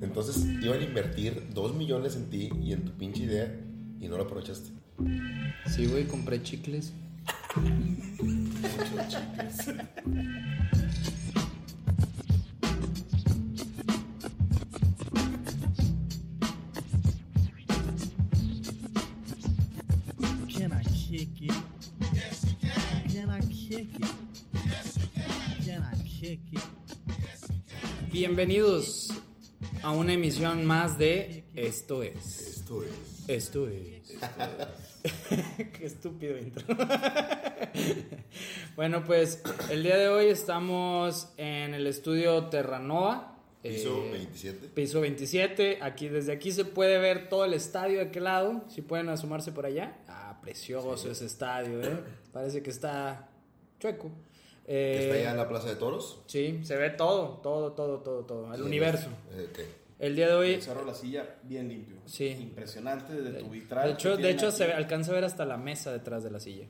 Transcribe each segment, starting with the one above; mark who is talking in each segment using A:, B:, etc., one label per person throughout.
A: Entonces iban a invertir 2 millones en ti y en tu pinche idea y no lo aprovechaste.
B: Sí, güey, compré chicles.
C: Can I kick it? Yes, you can. Can I kick it? Yes, you can. Can I kick it?
B: Bienvenidos a una emisión más de Esto es.
A: Esto es.
B: Esto es. Qué estúpido intro. bueno, pues el día de hoy estamos en el estudio Terranova.
A: Piso
B: eh,
A: 27.
B: Piso 27. Aquí, desde aquí se puede ver todo el estadio de aquel lado. Si pueden asomarse por allá. Ah, precioso ese estadio, ¿eh? Parece que está chueco. Eh,
A: ¿Está allá en la Plaza de Toros?
B: Sí, se ve todo, todo, todo, todo, todo. El
A: Sí,
B: universo.
A: eh, ok.
B: El día de hoy.
D: Cerró la silla bien limpio.
B: Sí.
D: Impresionante desde tu vitral.
B: De hecho, de hecho
D: aquí.
B: se alcanza a ver hasta la mesa detrás de la silla.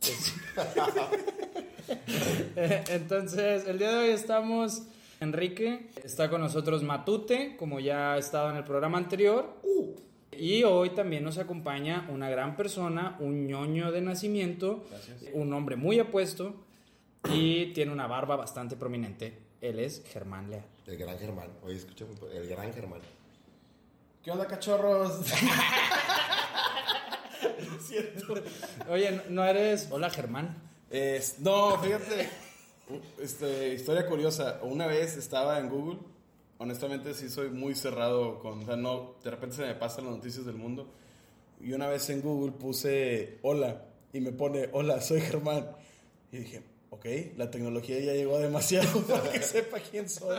B: Entonces, el día de hoy estamos. Enrique está con nosotros Matute, como ya ha estado en el programa anterior. Y hoy también nos acompaña una gran persona, un ñoño de nacimiento,
D: Gracias.
B: un hombre muy apuesto y tiene una barba bastante prominente. Él es Germán Leal.
A: El gran Germán. Oye, escucha, el gran Germán.
D: ¿Qué onda, cachorros? Siento.
B: Oye, ¿no- ¿no eres... Hola Germán.
D: Es- no, fíjate. Este, historia curiosa. Una vez estaba en Google. Honestamente, sí soy muy cerrado con. O sea, no. De repente se me pasan las noticias del mundo. Y una vez en Google puse hola. Y me pone hola, soy Germán. Y dije, ok, la tecnología ya llegó demasiado para que sepa quién soy.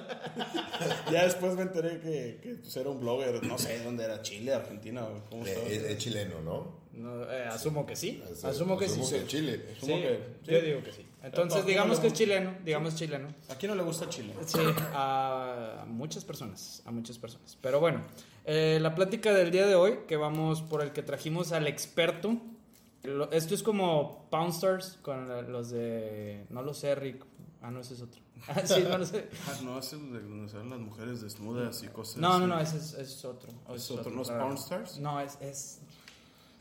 D: ya después me enteré que, que pues, era un blogger. No sé dónde era, Chile, Argentina. o ¿Cómo
A: Eh,
D: estaba?
A: Es, es chileno, ¿no?
B: No, eh, asumo que sí.
A: Asumo-
B: Asumo que
A: asumo
B: sí.
A: que Chile.
B: Sí,
D: Asumo que- sí.
B: Yo digo que sí. Entonces, digamos que es chileno. Digamos chileno.
D: ¿A quién no le gusta Chile?
B: Sí, a muchas personas. A muchas personas. Pero bueno, eh, la plática del día de hoy, que vamos por el que trajimos al experto. Esto es como Pound Stars con los de. No lo sé, Rick. Ah, no, ese es otro. Ah, sí, no lo sé.
D: Ah, no, es el de donde salen las mujeres desnudas y cosas
B: No, no, no, ese es, ese es otro.
D: ¿Es otro? ¿No es Stars?
B: No, es. es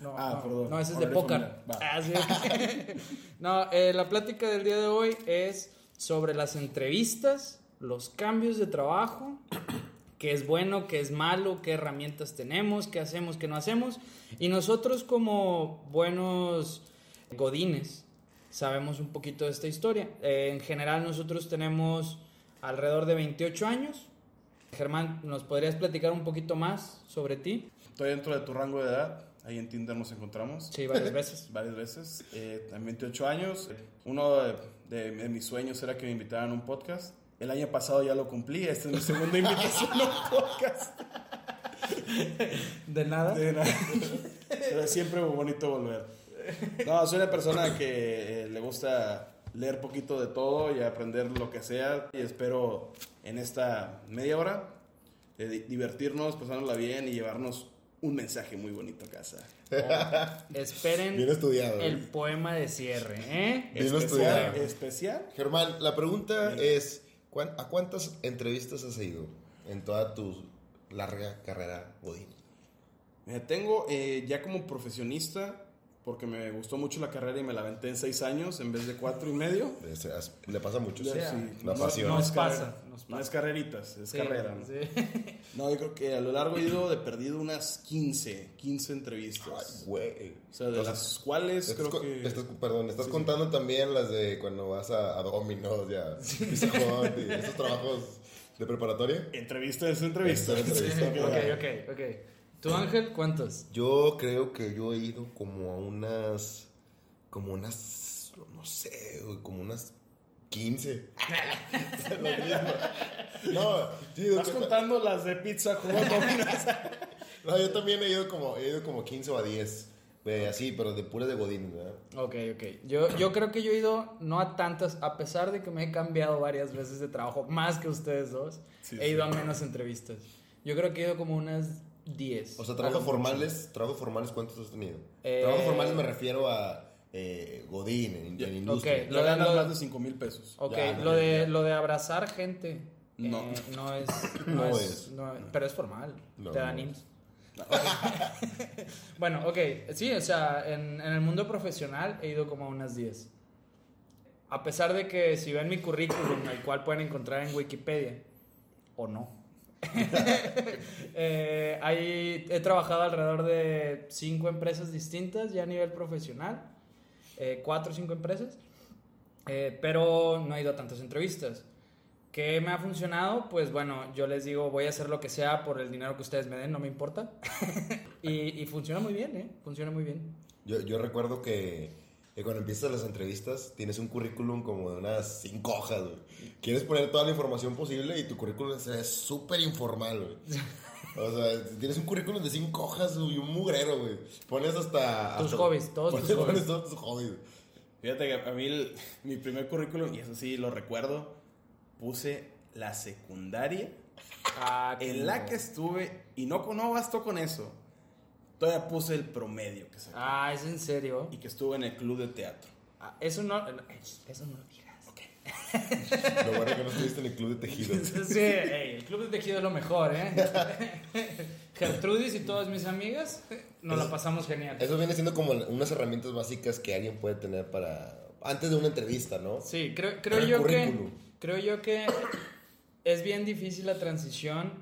B: no,
D: Ah,
B: no,
D: perdón.
B: No, ese es de póker. Ah, sí. no, eh, la plática del día de hoy es sobre las entrevistas, los cambios de trabajo, qué es bueno, qué es malo, qué herramientas tenemos, qué hacemos, qué no hacemos. Y nosotros como buenos godines sabemos un poquito de esta historia. Eh, en general nosotros tenemos alrededor de 28 años. Germán, ¿nos podrías platicar un poquito más sobre ti?
D: Estoy dentro de tu rango de edad. Ahí en Tinder nos encontramos.
B: Sí, varias veces.
D: Varias veces. Eh, en 28 años. Uno de, de- de mis sueños era que me invitaran a un podcast. El año pasado ya lo cumplí. Esta es mi segunda invitación a un podcast.
B: ¿De nada?
D: De nada. Pero es siempre muy bonito volver. No, soy una persona que eh, le gusta leer poquito de todo y aprender lo que sea. Y espero en esta media hora eh, di- divertirnos, pasárnosla bien y llevarnos un mensaje muy bonito a casa.
B: Esperen
A: Bien estudiado,
B: el
A: ¿eh?
B: poema de cierre, ¿eh?
A: Bien
D: especial,
A: estudiado.
D: especial.
A: Germán, la pregunta es: ¿cuán- ¿a cuántas entrevistas has ido en toda tu larga carrera Godín?
D: Mira, tengo eh, ya como profesionista, porque me gustó mucho la carrera y me la aventé en seis años en vez de cuatro y medio.
A: Le pasa mucho,
D: Sí,
A: sí.
D: no-
A: La pasión.
D: No,
B: Nos
D: es
B: pasa,
D: no es carreritas, es
B: Sí,
D: carrera. ¿no?
B: sí.
D: No, yo creo que a lo largo he ido de perdido unas 15, 15 entrevistas.
A: Ay, güey.
D: o sea, de
A: Entonces,
D: las cuales
A: Estás
D: creo que...
A: estás- perdón, estás
D: Sí, sí.
A: contando también las de cuando vas a, a Domino's y a Pizza Hut y esos trabajos de preparatoria.
D: Entrevista es entrevista.
A: Entrevista,
D: ok.
B: ok, ok. ¿Tú, Ángel, cuántos?
A: Yo creo que yo he ido como a unas. Como unas. No sé, güey, como unas 15. Es lo mismo. no, sí,
D: Estás contando las de pizza Hut,
A: no, yo también he ido como, he ido como 15 o a 10. güey, así, pero de pura de Godín, ¿verdad?
B: Ok, ok. Yo, yo creo que yo he ido no a tantas, a pesar de que me he cambiado varias veces de trabajo, más que ustedes dos,
D: Sí,
B: he
D: sí.
B: ido a menos entrevistas. Yo creo que he ido como unas 10.
A: O sea, trabajos formales, trabajos formales, ¿cuántos has tenido?
B: Eh,
A: Trabajos formales me refiero a eh, Godín, en, en industria.
B: ok.
D: Lo
B: de-
D: ganas
B: lo-
D: más de 5 mil pesos.
B: Ok,
A: Ya,
B: lo, de,
A: ya.
B: lo de abrazar gente.
D: No.
B: Eh, no es.
A: No
B: No,
A: es.
B: es. no- pero es formal. Te dan
A: no
B: IMSS. bueno, ok. Sí, o sea, en, en el mundo profesional he ido como a unas 10. A pesar de que si ven mi currículum, el cual pueden encontrar en Wikipedia, o no. Eh, ahí he trabajado alrededor de cinco empresas distintas ya a nivel profesional, eh, cuatro o cinco empresas, eh, pero no he ido a tantas entrevistas. ¿Qué me ha funcionado? Pues bueno, yo les digo, voy a hacer lo que sea por el dinero que ustedes me den, no me importa. y, y funciona muy bien, ¿eh? Funciona muy bien.
A: Yo, yo recuerdo que, que cuando empiezas las entrevistas tienes un currículum como de unas cinco hojas, güey. Quieres poner toda la información posible y tu currículum es- súper informal, güey. O sea, tienes un currículum de cinco hojas y un mugrero, güey. Pones hasta...
B: Tus
A: hasta-
B: hobbies, todos tus
A: pones,
B: hobbies.
A: pones todos tus hobbies.
D: Fíjate que a mí el- mi primer currículum, y eso sí lo recuerdo, puse la secundaria
B: Ah,
D: en la que estuve y no, no bastó con eso. Todavía puse el promedio que saqué
B: Ah, ¿es en serio?
D: y que estuve en el club de teatro.
B: Ah, eso no... Eso no lo
A: bueno que no estuviste en el club de tejido.
B: Sí, el club de tejido es lo mejor, ¿eh? Gertrudis y todas mis amigas nos la pasamos genial.
A: Eso viene siendo como unas herramientas básicas que alguien puede tener para... Antes de una entrevista, ¿no?
B: Sí, creo, creo yo que creo yo que es bien difícil la transición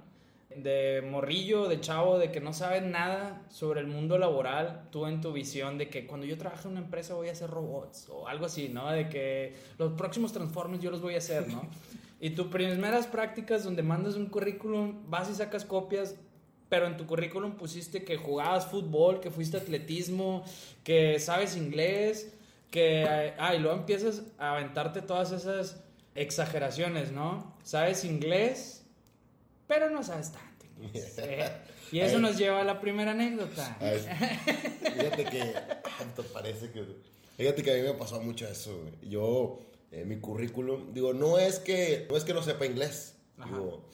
B: de morrillo, de chavo, de que no sabes nada sobre el mundo laboral, tú en tu visión de que cuando yo trabaje en una empresa voy a hacer robots o algo así, ¿no? De que los próximos Transformers yo los voy a hacer, ¿no? Y tus primeras prácticas donde mandas un currículum, vas y sacas copias, pero en tu currículum pusiste que jugabas fútbol, que fuiste atletismo, que sabes inglés, que... Ah, y luego empiezas a aventarte todas esas exageraciones, ¿no? Sabes inglés, pero no sabes tanto ¿eh? Y eso nos lleva a la primera anécdota.
A: Ay, fíjate que. ¿Te parece que.? Fíjate que a mí me pasó mucho eso, güey. Yo, en mi currículum, digo, no es que no, es que no sepa inglés.
B: Ajá.
A: Digo,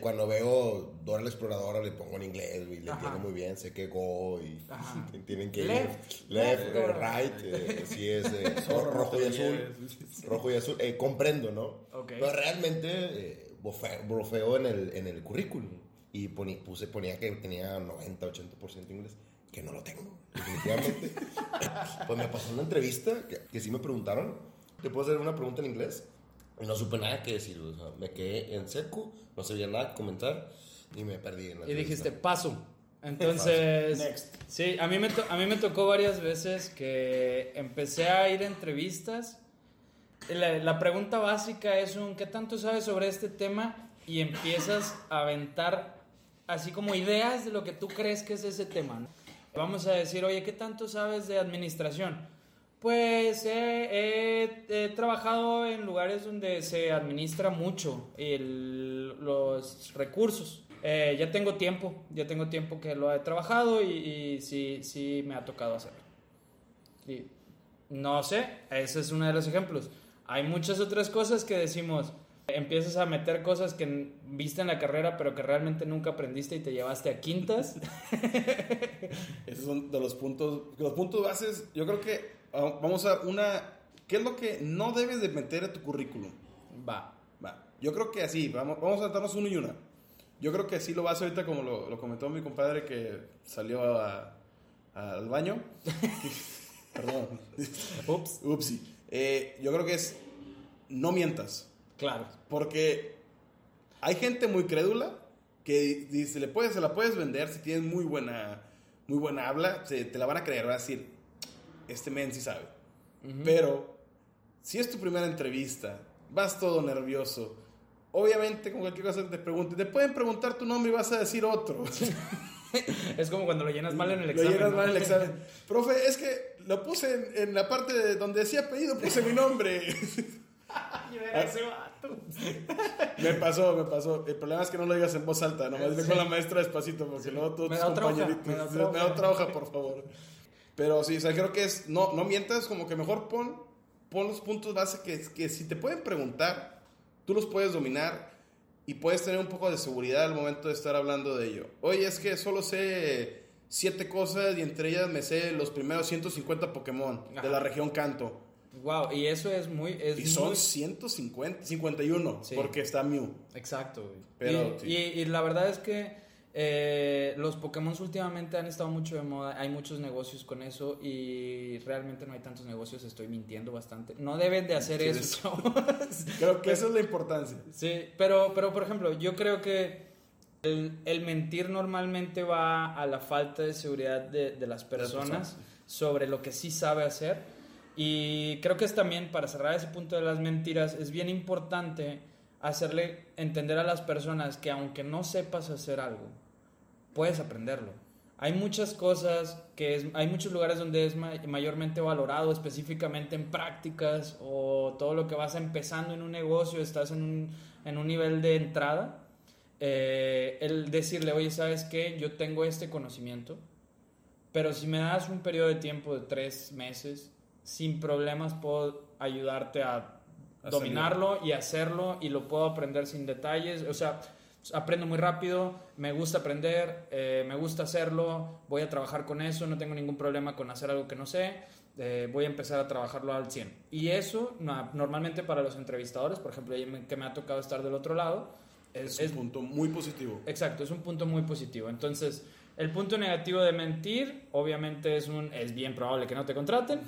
A: cuando veo Dora la Exploradora le pongo en inglés, güey, le entiendo muy bien, sé que go y
B: Ajá.
A: tienen que
B: Left,
A: ir. Left,
B: left,
A: eh,
B: or
A: right, eh, sí es eh, ro- rojo y azul. Rojo y azul, eh, comprendo, ¿no?
B: Ok.
A: Pero realmente eh, bofe- brofeo en el, en el currículum y poni- puse, ponía que tenía 90, 80% inglés, que no lo tengo, definitivamente. pues me pasó una entrevista que, que sí me preguntaron, ¿te puedo hacer una pregunta en inglés? Y no supe nada que decir, o sea, me quedé en seco, no sabía nada que comentar y me perdí en la
B: Y dijiste,
A: entrevista.
B: paso. Entonces,
D: Next.
B: sí, a mí, me to- a mí me tocó varias veces que empecé a ir a entrevistas. La, la pregunta básica es un, ¿qué tanto sabes sobre este tema? Y empiezas a aventar así como ideas de lo que tú crees que es ese tema. Vamos a decir, oye, ¿qué tanto sabes de administración? Pues he, trabajado en lugares donde se administra mucho el- los recursos. Eh, ya tengo tiempo, ya tengo tiempo que lo he trabajado y, sí, sí me ha tocado hacerlo. No sé, ese es uno de los ejemplos. Hay muchas otras cosas que decimos, empiezas a meter cosas que viste en la carrera pero que realmente nunca aprendiste y te llevaste a quintas.
D: Esos son de los puntos, los puntos bases. Yo creo que ah, vamos a una. ¿Qué es lo que no debes de meter a tu currículum?
B: Va.
D: Va. Yo creo que así, vamos, vamos a darnos uno y una. Yo creo que así lo vas ahorita, como lo, lo comentó mi compadre que salió a- al baño. Perdón.
B: Ups.
D: Upsi. Eh, yo creo que es no mientas.
B: Claro.
D: Porque hay gente muy crédula que dice, le puedes, se la puedes vender si tienes muy buena, muy buena habla, se- te la van a creer, va a decir, este men sí sabe. Pero si es tu primera entrevista, vas todo nervioso, obviamente con cualquier cosa que te pregunten, te pueden preguntar tu nombre y vas a decir otro.
B: Es como cuando lo llenas mal en el
D: Lo
B: examen.
D: llenas
B: ¿no?
D: mal en el examen. Profe, es que lo puse en, en la parte de donde decía apellido, puse mi nombre.
B: Ese vato.
D: Me pasó, me pasó. El problema es que no lo digas en voz alta, nomás dile
B: Sí.
D: con la maestra despacito, porque luego todos
B: Me
D: tus
B: da otra
D: compañeritos.
B: me da
D: Me
B: otra
D: da
B: hoja.
D: otra hoja, por favor. Pero sí, o sea, creo que es. No, no mientas, como que mejor pon, pon los puntos base que, que si te pueden preguntar, tú los puedes dominar y puedes tener un poco de seguridad al momento de estar hablando de ello. Oye, es que solo sé siete cosas y entre ellas me sé los primeros 150 Pokémon
B: Ajá.
D: de la región Canto.
B: Wow, y eso es muy... Es
D: Y son
B: muy-
D: 150, 51,
B: Sí.
D: porque está Mew.
B: Exacto, güey.
D: Pero,
B: y,
D: sí.
B: y- y la verdad es que eh, los Pokémon últimamente han estado mucho de moda, hay muchos negocios con eso y realmente no hay tantos negocios, estoy mintiendo bastante. No deben de hacer
D: Sí,
B: eso.
D: Creo que esa es la importancia.
B: Sí, pero, pero por ejemplo, yo creo que el, el mentir normalmente va a la falta de seguridad de, de las personas. sobre lo que sí sabe hacer. Y creo que es también, para cerrar ese punto de las mentiras, es bien importante hacerle entender a las personas que aunque no sepas hacer algo, puedes aprenderlo. Hay muchas cosas que es, hay muchos lugares donde es ma- mayormente valorado, específicamente en prácticas o todo lo que vas empezando en un negocio, estás en un, en un nivel de entrada. eh, el decirle, oye, ¿sabes qué? Yo tengo este conocimiento, pero si me das un periodo de tiempo de tres meses, sin problemas puedo ayudarte a dominarlo y hacerlo y lo puedo aprender sin detalles. O sea, aprendo muy rápido, me gusta aprender, eh, me gusta hacerlo, voy a trabajar con eso, no tengo ningún problema con hacer algo que no sé, eh, voy a empezar a trabajarlo al 100. Y eso no- normalmente para los entrevistadores, por ejemplo, que me ha tocado estar del otro lado, es,
D: Es,
B: es
D: un punto muy positivo.
B: Exacto, es un punto muy positivo. Entonces, el punto negativo de mentir, obviamente es un es bien probable que no te contraten.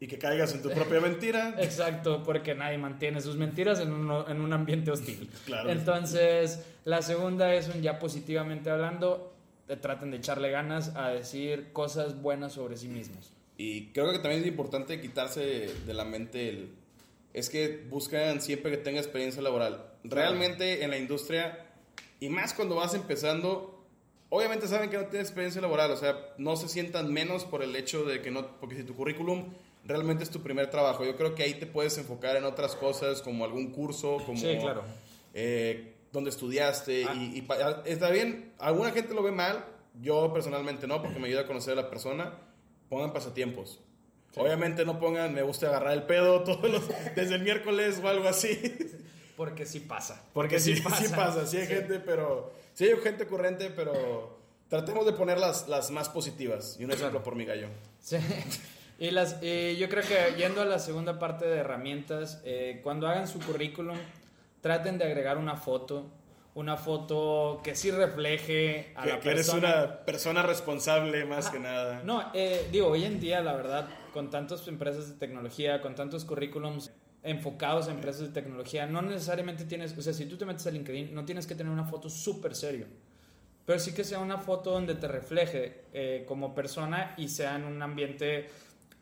D: Y que caigas en tu propia mentira.
B: Exacto, porque nadie mantiene sus mentiras en un, en un ambiente hostil.
D: Claro.
B: Entonces, la segunda es un ya positivamente hablando, eh, traten de echarle ganas a decir cosas buenas sobre sí mismos.
D: Y creo que también es importante quitarse de la mente el... Es que buscan siempre que tenga experiencia laboral. Realmente en la industria, y más cuando vas empezando, obviamente saben que no tienes experiencia laboral, o sea, no se sientan menos por el hecho de que no, porque si tu currículum realmente es tu primer trabajo, yo creo que ahí te puedes enfocar en otras cosas como algún curso, como...
B: Sí, claro.
D: eh, donde estudiaste
B: Ah.
D: y, y está bien, alguna gente lo ve mal, yo personalmente no, porque me ayuda a conocer a la persona, pongan pasatiempos. Obviamente no pongan me gusta agarrar el pedo todos los, desde el miércoles o algo así.
B: Porque sí pasa.
D: Porque sí, sí pasa, sí hay gente, pero sí hay gente corriente, pero tratemos de poner las, las más positivas. Y un ejemplo por mi gallo.
B: Sí. Y las, y yo creo que yendo a la segunda parte de herramientas, eh, cuando hagan su currículum, traten de agregar una foto, una foto que sí refleje a
D: Que,
B: la
D: que eres
B: persona.
D: una persona responsable más que nada.
B: No, eh, digo, hoy en día, la verdad, con tantas empresas de tecnología, con tantos currículums enfocados a empresas de tecnología, no necesariamente tienes, o sea, si tú te metes a LinkedIn, no tienes que tener una foto súper serio, pero sí que sea una foto donde te refleje eh, como persona y sea en un ambiente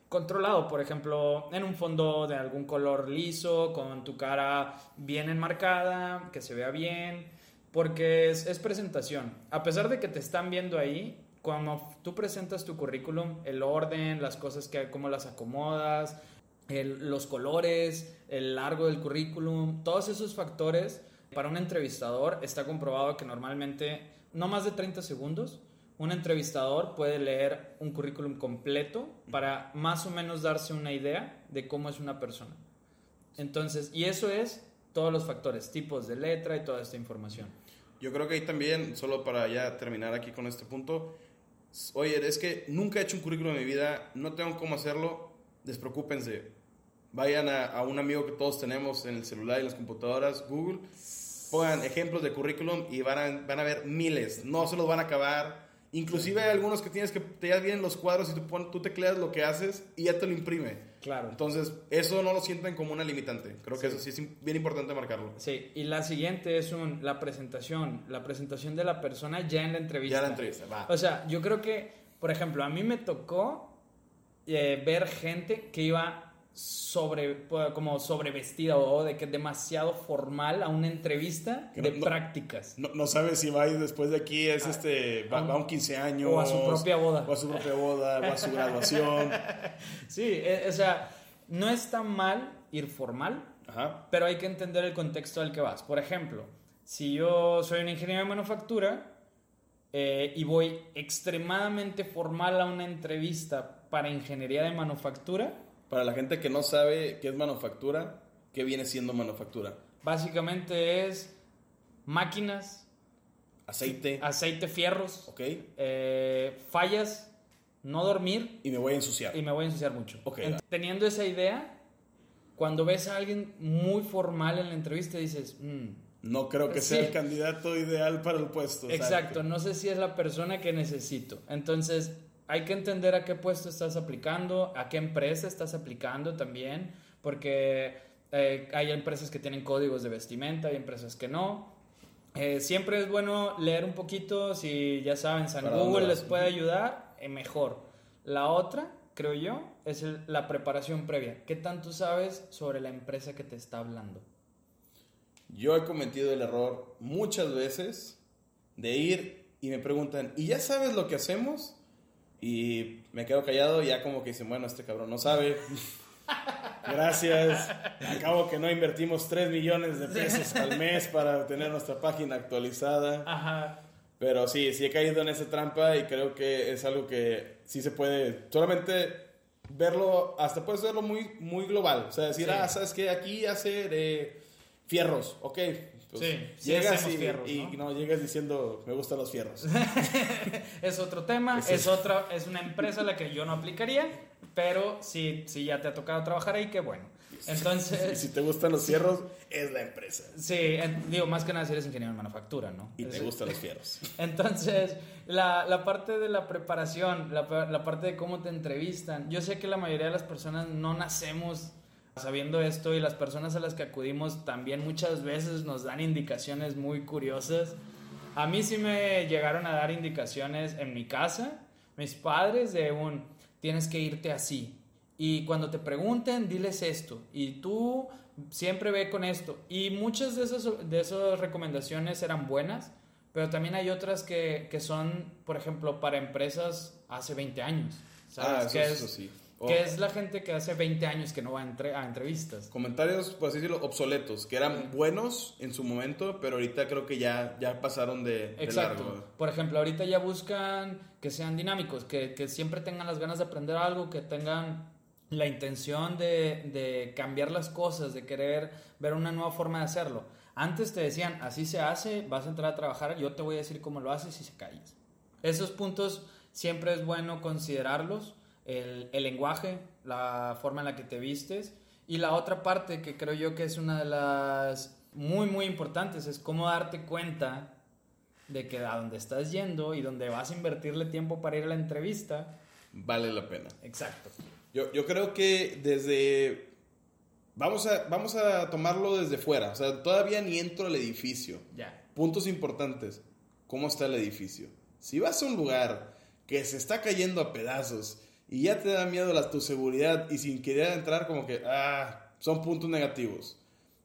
B: controlado, por ejemplo, en un fondo de algún color liso, con tu cara bien enmarcada, que se vea bien, porque es, es presentación. A pesar de que te están viendo ahí, cuando tú presentas tu currículum, el orden, las cosas que, cómo las acomodas, los colores, el largo del currículum, todos esos factores, para un entrevistador está comprobado que normalmente no más de 30 segundos un entrevistador puede leer un currículum completo para más o menos darse una idea de cómo es una persona. Entonces, y eso es todos los factores, tipos de letra y toda esta información.
D: Yo creo que ahí también, solo para ya terminar aquí con este punto, oye, es que nunca he hecho un currículum en mi vida, no tengo cómo hacerlo, despreocúpense. Vayan a, a un amigo que todos tenemos en el celular y en las computadoras, Google, pongan ejemplos de currículum y van a, van a ver miles, no se los van a acabar. Inclusive hay algunos que tienes que, te ya vienen los cuadros y tú, pon, tú tecleas lo que haces y ya te lo imprime.
B: Claro.
D: Entonces, eso no lo sienten como una limitante. Creo que eso sí es bien importante marcarlo.
B: Sí, y la siguiente es un, la presentación, la presentación de la persona ya en la entrevista.
D: Ya la entrevista, va.
B: O sea, yo creo que, por ejemplo, a mí me tocó eh, ver gente que iba sobre, pues, como sobrevestida o de que demasiado formal a una entrevista de
D: no-
B: prácticas.
D: No, no sabes si va a ir después de aquí, es este, va,
B: a un-
D: va a un 15 años.
B: o a su propia boda.
D: O a su propia boda, o a su graduación.
B: Sí, eh, o sea, no está mal ir formal,
D: Ajá.
B: pero hay que entender el contexto al que vas. Por ejemplo, si yo soy un ingeniero de manufactura eh, y voy extremadamente formal a una entrevista para ingeniería de manufactura,
D: Para la gente que no sabe qué es manufactura, ¿qué viene siendo manufactura?
B: básicamente es máquinas,
D: Aceite,
B: aceite, fierros,
D: ¿ok?
B: eh, fallas, no dormir
D: Y me voy a ensuciar.
B: y me voy a ensuciar mucho.
D: Ok.
B: Ent- teniendo esa idea, cuando ves a alguien muy formal en la entrevista dices, "Mm,
D: No creo que
B: Sí.
D: sea el candidato ideal para el puesto.
B: Exacto, no sé si es la persona que necesito. Entonces, hay que entender a qué puesto estás aplicando, a qué empresa estás aplicando también, porque eh, hay empresas que tienen códigos de vestimenta, hay empresas que no. Eh, siempre es bueno leer un poquito, si ya saben, San
D: ¿Para dónde
B: Google les puede ayudar, eh, mejor. La otra, creo yo, es el- la preparación previa. ¿Qué tanto sabes sobre la empresa que te está hablando?
D: Yo he cometido el error muchas veces de ir y me preguntan, ¿y ya sabes lo que hacemos? Y me quedo callado y ya como que dicen, bueno, este cabrón no sabe. Gracias. Acabo que no invertimos 3 millones de pesos al mes para tener nuestra página actualizada.
B: Ajá.
D: Pero sí, sí he caído en esa trampa y creo que es algo que sí se puede solamente verlo, hasta puedes verlo muy, muy global. O sea, decir,
B: Sí.
D: ah, ¿sabes qué? Aquí hace de fierros, ok.
B: Sí,
D: llegas y,
B: fierros,
D: y
B: ¿no?
D: ¿no? llegas diciendo, me gustan los fierros.
B: Es otro tema, es otra, es una empresa a la que yo no aplicaría, pero si, si ya te ha tocado trabajar ahí, qué bueno.
D: y
B: Entonces,
D: si te gustan los fierros, es la empresa.
B: sí, en- digo, más que nada si eres ingeniero en manufactura, ¿no?
D: Y te gustan los fierros.
B: Entonces, la, la parte de la preparación, la, la parte de cómo te entrevistan, yo sé que la mayoría de las personas no nacemos sabiendo esto y las personas a las que acudimos también muchas veces nos dan indicaciones muy curiosas. A mí sí me llegaron a dar indicaciones en mi casa, mis padres, de un, tienes que irte así. Y cuando te pregunten, diles esto. Y tú siempre ve con esto. Y muchas de esas, de esas recomendaciones eran buenas, pero también hay otras que, que son, por ejemplo, para empresas hace 20 años. ¿sabes?
D: Ah, eso,
B: que,
D: eso
B: es,
D: sí.
B: Que es la gente que hace 20 años que no va a, entre- a entrevistas.
D: Comentarios, por así decirlo, obsoletos, que eran buenos en su momento, pero ahorita creo que ya, ya pasaron de, de
B: Exacto.
D: largo.
B: Por ejemplo, ahorita ya buscan que sean dinámicos, que, que siempre tengan las ganas de aprender algo, que tengan la intención de, de cambiar las cosas, de querer ver una nueva forma de hacerlo. Antes te decían, así se hace, vas a entrar a trabajar, yo te voy a decir cómo lo haces y se calles. Esos puntos siempre es bueno considerarlos, el, el lenguaje, la forma en la que te vistes y la otra parte que creo yo que es una de las muy muy importantes es cómo darte cuenta de que a donde estás yendo y donde vas a invertirle tiempo para ir a la entrevista.
D: Vale la pena.
B: Exacto.
D: Yo, yo creo que desde... Vamos a, vamos a tomarlo desde fuera. O sea, todavía ni entro al edificio.
B: Ya.
D: Puntos importantes. ¿Cómo está el edificio? Si vas a un lugar que se está cayendo a pedazos y ya te da miedo la, tu seguridad y sin querer entrar como que, ah, son puntos negativos.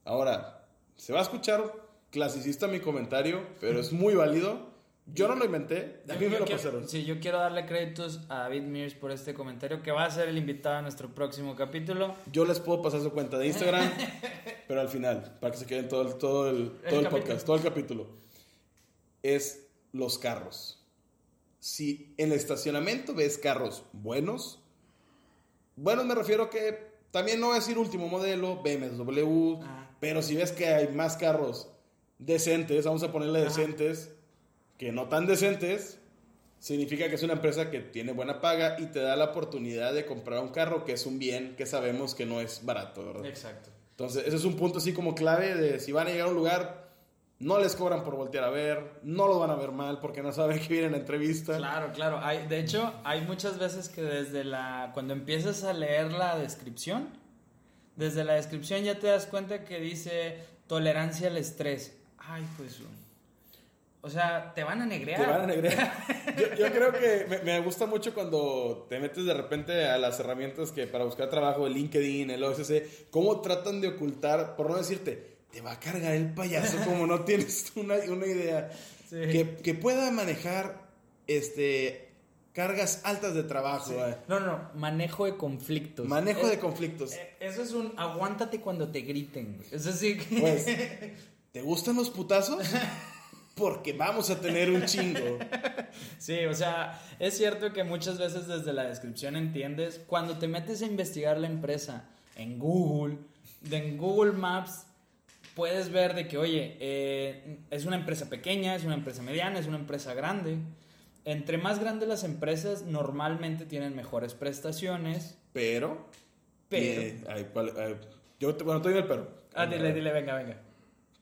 D: Ahora, se va a escuchar clasicista mi comentario, pero es muy válido. Yo no lo inventé, a mí
B: Yo
D: me lo
B: quiero-
D: pasaron.
B: Sí, yo quiero darle créditos a David Mears por este comentario, que va a ser el invitado a nuestro próximo capítulo.
D: Yo les puedo pasar su cuenta de Instagram, pero al final, para que se queden todo el, todo el, todo el podcast, todo el capítulo. Es los carros. Si en el estacionamiento ves carros buenos, buenos me refiero que también no voy a decir último modelo, BMW,
B: Ah.
D: pero si ves que hay más carros decentes, vamos a ponerle
B: Ajá.
D: decentes, que no tan decentes, significa que es una empresa que tiene buena paga y te da la oportunidad de comprar un carro que es un bien que sabemos que no es barato, ¿verdad?
B: Exacto.
D: Entonces, ese es un punto así como clave de si van a llegar a un lugar, no les cobran por voltear a ver, no lo van a ver mal porque no saben que vienen a entrevista.
B: Claro, claro. Hay, de hecho, hay muchas veces que desde la. Cuando empiezas a leer la descripción, desde la descripción ya te das cuenta que dice tolerancia al estrés. Ay, pues. O sea, te van a negrear.
D: Te van a negrear. Yo, yo creo que me, me gusta mucho cuando te metes de repente a las herramientas que para buscar trabajo, el LinkedIn, el OSC, cómo tratan de ocultar, por no decirte, te va a cargar el payaso como no tienes una, una idea.
B: Sí.
D: Que, que pueda manejar este, cargas altas de trabajo. eh.
B: No, no, no. Manejo de conflictos.
D: Manejo
B: Eh,
D: de conflictos.
B: eh, Eso es un aguántate cuando te griten. Eso sí. que-
D: Pues, ¿te gustan los putazos? Porque vamos a tener un chingo.
B: Sí, o sea, es cierto que muchas veces desde la descripción entiendes, cuando te metes a investigar la empresa en Google, en Google Maps, puedes ver de que, oye, eh, es una empresa pequeña, es una empresa mediana, es una empresa grande. Entre más grandes las empresas, normalmente tienen mejores prestaciones,
D: Pero,
B: pero...
D: eh, hay hay- Yo, te- bueno, estoy en el perro.
B: Ah, dile, dile, venga, venga.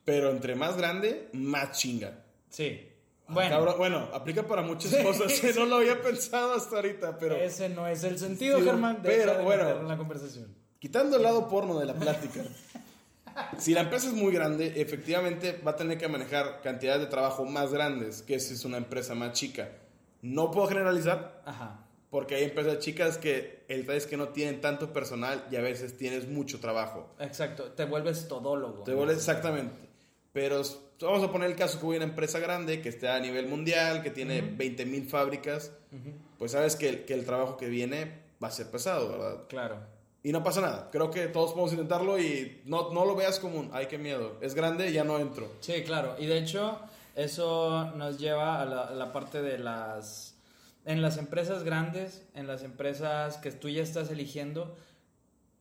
D: Pero entre más grande, más chinga.
B: Sí.
D: Ah,
B: Bueno,
D: cabrón, bueno, aplica para muchas cosas no lo había pensado hasta ahorita, pero
B: ese no es el sentido,
D: Sí,
B: Germán.
D: pero,
B: de
D: bueno.
B: meterlo en la conversación.
D: quitando el lado porno de la plática, si la empresa es muy grande, efectivamente va a tener que manejar cantidades de trabajo más grandes que si es una empresa más chica. No puedo generalizar,
B: Ajá.
D: porque hay empresas chicas que el detalle es que no tienen tanto personal y a veces tienes mucho trabajo.
B: Exacto. Te vuelves todólogo.
D: Te vuelves exactamente. Pero vamos a poner el caso que a una empresa grande que esté a nivel mundial, que tiene 20 mil fábricas, pues sabes que, que el trabajo que viene va a ser pesado, ¿verdad?
B: Claro.
D: Y no pasa nada. Creo que todos podemos intentarlo y no, no lo veas como un, ay, qué miedo. Es grande ya no entro.
B: Sí, claro. Y de hecho, eso nos lleva a la, a la parte de las... En las empresas grandes, en las empresas que tú ya estás eligiendo,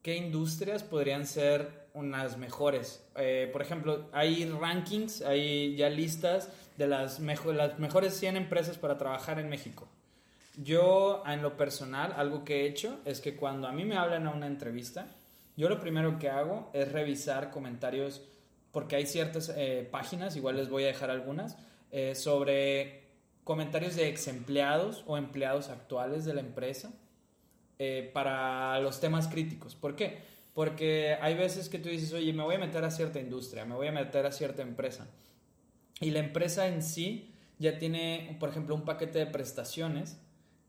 B: ¿qué industrias podrían ser unas mejores? Eh, por ejemplo, hay rankings, hay ya listas de las, mejo- las mejores 100 empresas para trabajar en México. Yo, en lo personal, algo que he hecho es que cuando a mí me hablan a una entrevista, yo lo primero que hago es revisar comentarios, porque hay ciertas eh, páginas, igual les voy a dejar algunas, eh, sobre comentarios de ex empleados o empleados actuales de la empresa eh, para los temas críticos. ¿Por qué? Porque hay veces que tú dices, oye, me voy a meter a cierta industria, me voy a meter a cierta empresa. Y la empresa en sí ya tiene, por ejemplo, un paquete de prestaciones,